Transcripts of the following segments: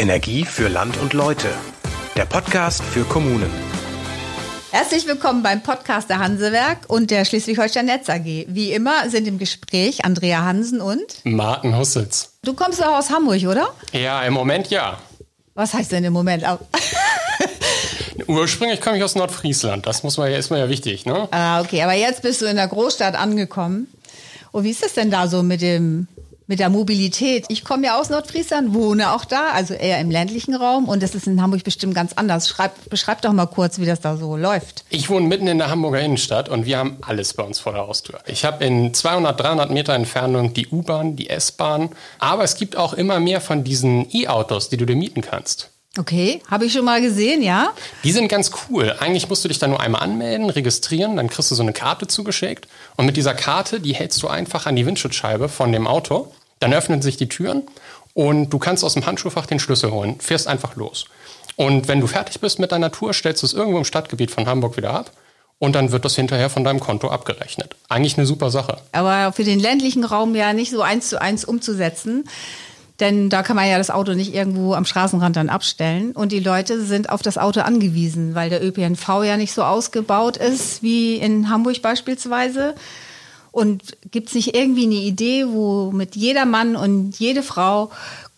Energie für Land und Leute. Der Podcast für Kommunen. Herzlich willkommen beim Podcast der Hansewerk und der Schleswig-Holstein Netz AG. Wie immer sind im Gespräch Andrea Hansen und Martin Hussitz. Du kommst doch aus Hamburg, oder? Ja, im Moment ja. Was heißt denn im Moment? Ursprünglich komme ich aus Nordfriesland. Das muss man ja, ist mir ja wichtig, ne? Ah, okay. Aber jetzt bist du in der Großstadt angekommen. Und wie ist es denn da so mit dem mit der Mobilität. Ich komme ja aus Nordfriesland, wohne auch da, also eher im ländlichen Raum und das ist in Hamburg bestimmt ganz anders. Schreib, beschreib doch mal kurz, wie das da so läuft. Ich wohne mitten in der Hamburger Innenstadt und wir haben alles bei uns vor der Haustür. Ich habe in 200, 300 Meter Entfernung die U-Bahn, die S-Bahn, aber es gibt auch immer mehr von diesen E-Autos, die du dir mieten kannst. Okay, habe ich schon mal gesehen, ja? Die sind ganz cool. Eigentlich musst du dich da nur einmal anmelden, registrieren, dann kriegst du so eine Karte zugeschickt und mit dieser Karte, die hältst du einfach an die Windschutzscheibe von dem Auto, dann öffnen sich die Türen und du kannst aus dem Handschuhfach den Schlüssel holen, fährst einfach los. Und wenn du fertig bist mit deiner Tour, stellst du es irgendwo im Stadtgebiet von Hamburg wieder ab und dann wird das hinterher von deinem Konto abgerechnet. Eigentlich eine super Sache. Aber für den ländlichen Raum ja nicht so eins zu eins umzusetzen. Denn da kann man ja das Auto nicht irgendwo am Straßenrand dann abstellen. Und die Leute sind auf das Auto angewiesen, weil der ÖPNV ja nicht so ausgebaut ist wie in Hamburg beispielsweise. Und gibt es nicht irgendwie eine Idee, wo mit jeder Mann und jede Frau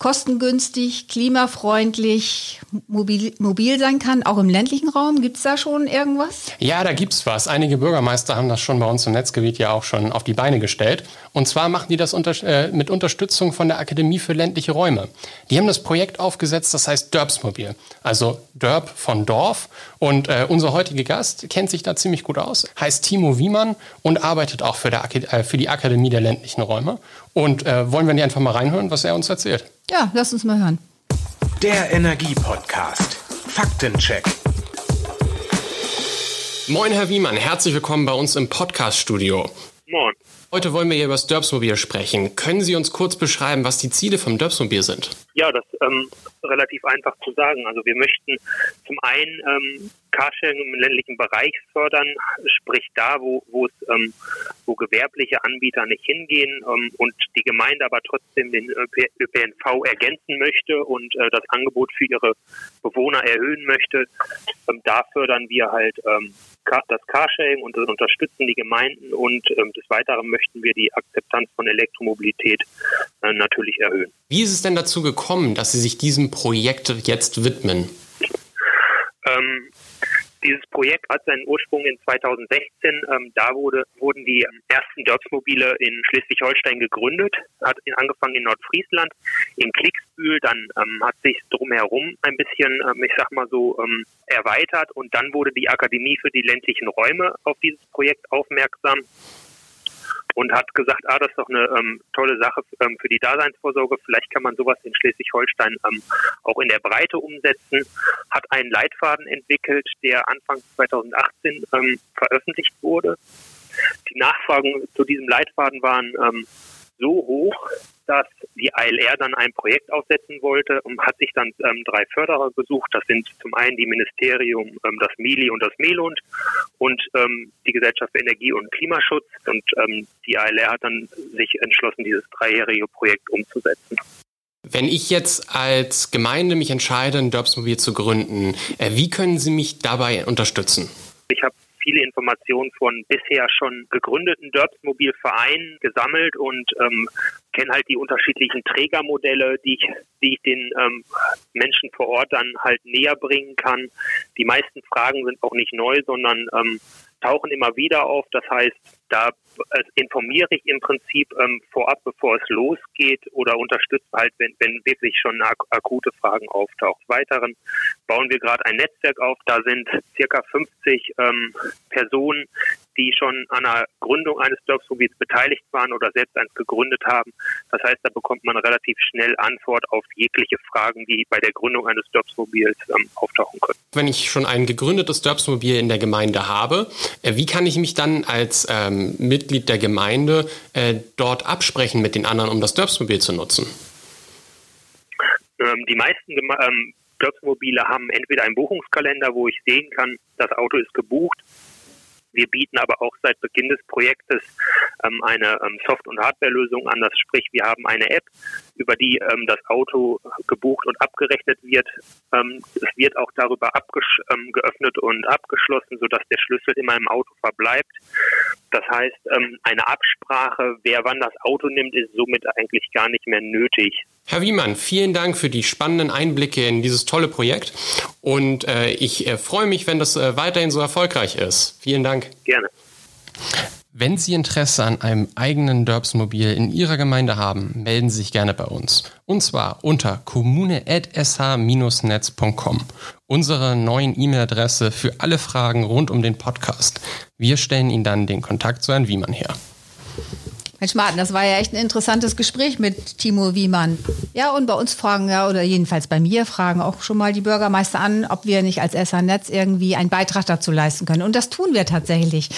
kostengünstig, klimafreundlich, mobil, mobil sein kann, auch im ländlichen Raum? Gibt es da schon irgendwas? Ja, da gibt es was. Einige Bürgermeister haben das schon bei uns im Netzgebiet ja auch schon auf die Beine gestellt. Und zwar machen die das unter, äh, mit Unterstützung von der Akademie für ländliche Räume. Die haben das Projekt aufgesetzt, das heißt Dörpsmobil. Also Dörp von Dorf. Und äh, unser heutiger Gast kennt sich da ziemlich gut aus, heißt Timo Wiemann und arbeitet auch für, der, äh, für die Akademie der ländlichen Räume. Und äh, wollen wir nicht einfach mal reinhören, was er uns erzählt? Ja, lass uns mal hören. Der Energie-Podcast. Faktencheck. Moin, Herr Wiemann. Herzlich willkommen bei uns im Podcast-Studio. Moin. Heute wollen wir hier über das Dörpsmobil sprechen. Können Sie uns kurz beschreiben, was die Ziele vom Dörpsmobil sind? Ja, das ist ähm, relativ einfach zu sagen. Also wir möchten zum einen ähm, Carsharing im ländlichen Bereich fördern, sprich da, wo, wo es, ähm, wo gewerbliche Anbieter nicht hingehen ähm, und die Gemeinde aber trotzdem den ÖPNV ergänzen möchte und äh, das Angebot für ihre Bewohner erhöhen möchte. Ähm, da fördern wir halt ähm, das Carsharing und unterstützen die Gemeinden und ähm, des Weiteren möchten wir die Akzeptanz von Elektromobilität äh, natürlich erhöhen. Wie ist es denn dazu gekommen, dass Sie sich diesem Projekt jetzt widmen? Ähm, dieses Projekt hat seinen Ursprung in 2016. Ähm, da wurde, wurden die ersten Dörpsmobile in Schleswig-Holstein gegründet, hat angefangen in Nordfriesland, in Klicksbühl, dann ähm, hat sich drumherum ein bisschen, ähm, ich sag mal so, ähm, erweitert. Und dann wurde die Akademie für die ländlichen Räume auf dieses Projekt aufmerksam und hat gesagt, ah, das ist doch eine ähm, tolle Sache ähm, für die Daseinsvorsorge. Vielleicht kann man sowas in Schleswig-Holstein ähm, auch in der Breite umsetzen. Hat einen Leitfaden entwickelt, der Anfang 2018 ähm, veröffentlicht wurde. Die Nachfragen zu diesem Leitfaden waren ähm, so hoch, dass die ILR dann ein Projekt aufsetzen wollte und hat sich dann ähm, drei Förderer gesucht. Das sind zum einen die Ministerium, ähm, das MILI und das MELUND und ähm, die Gesellschaft für Energie und Klimaschutz. Und ähm, die ILR hat dann sich entschlossen, dieses dreijährige Projekt umzusetzen. Wenn ich jetzt als Gemeinde mich entscheide, ein Dörpsmobil zu gründen, äh, wie können Sie mich dabei unterstützen? Ich habe viele Informationen von bisher schon gegründeten Dörpsmobilvereinen gesammelt und ähm, kenne halt die unterschiedlichen Trägermodelle, die ich, die ich den ähm, Menschen vor Ort dann halt näher bringen kann. Die meisten Fragen sind auch nicht neu, sondern ähm, tauchen immer wieder auf. Das heißt, da äh, informiere ich im Prinzip ähm, vorab, bevor es losgeht oder unterstütze halt, wenn, wenn wirklich schon ak akute Fragen auftauchen. Weiteren bauen wir gerade ein Netzwerk auf. Da sind circa 50 ähm, Personen, die schon an der Gründung eines Dörfsmobils beteiligt waren oder selbst eins gegründet haben. Das heißt, da bekommt man relativ schnell Antwort auf jegliche Fragen, die bei der Gründung eines Dörfsmobils ähm, auftauchen können. Wenn ich schon ein gegründetes Dörfsmobil in der Gemeinde habe, äh, wie kann ich mich dann als ähm, Mitglied der Gemeinde äh, dort absprechen mit den anderen, um das Dörfsmobil zu nutzen? Ähm, die meisten ähm, Dörfsmobile haben entweder einen Buchungskalender, wo ich sehen kann, das Auto ist gebucht wir bieten aber auch seit Beginn des Projektes ähm, eine ähm, Soft- und Hardwarelösung an. Das sprich, wir haben eine App, über die ähm, das Auto gebucht und abgerechnet wird. Ähm, es wird auch darüber ähm, geöffnet und abgeschlossen, sodass der Schlüssel immer im Auto verbleibt. Das heißt, ähm, eine Absprache, wer wann das Auto nimmt, ist somit eigentlich gar nicht mehr nötig. Herr Wiemann, vielen Dank für die spannenden Einblicke in dieses tolle Projekt und äh, ich äh, freue mich, wenn das äh, weiterhin so erfolgreich ist. Vielen Dank. Gerne. Wenn Sie Interesse an einem eigenen Derbsmobil in Ihrer Gemeinde haben, melden Sie sich gerne bei uns. Und zwar unter kommune.sh-netz.com, unsere neuen E-Mail-Adresse für alle Fragen rund um den Podcast. Wir stellen Ihnen dann den Kontakt zu Herrn Wiemann her. Mensch, Martin, das war ja echt ein interessantes Gespräch mit Timo Wiemann. Ja, und bei uns fragen ja, oder jedenfalls bei mir fragen auch schon mal die Bürgermeister an, ob wir nicht als SH-Netz irgendwie einen Beitrag dazu leisten können. Und das tun wir tatsächlich.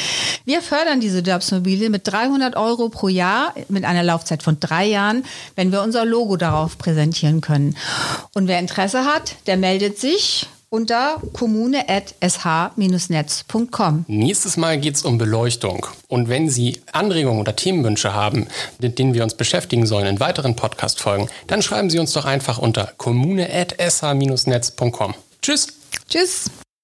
Wir fördern diese Derbsmobile mit 300 Euro pro Jahr mit einer Laufzeit von drei Jahren, wenn wir unser Logo darauf präsentieren können. Und wer Interesse hat, der meldet sich unter kommune.sh-netz.com. Nächstes Mal geht es um Beleuchtung. Und wenn Sie Anregungen oder Themenwünsche haben, mit denen wir uns beschäftigen sollen in weiteren Podcast-Folgen, dann schreiben Sie uns doch einfach unter kommune.sh-netz.com. Tschüss. Tschüss.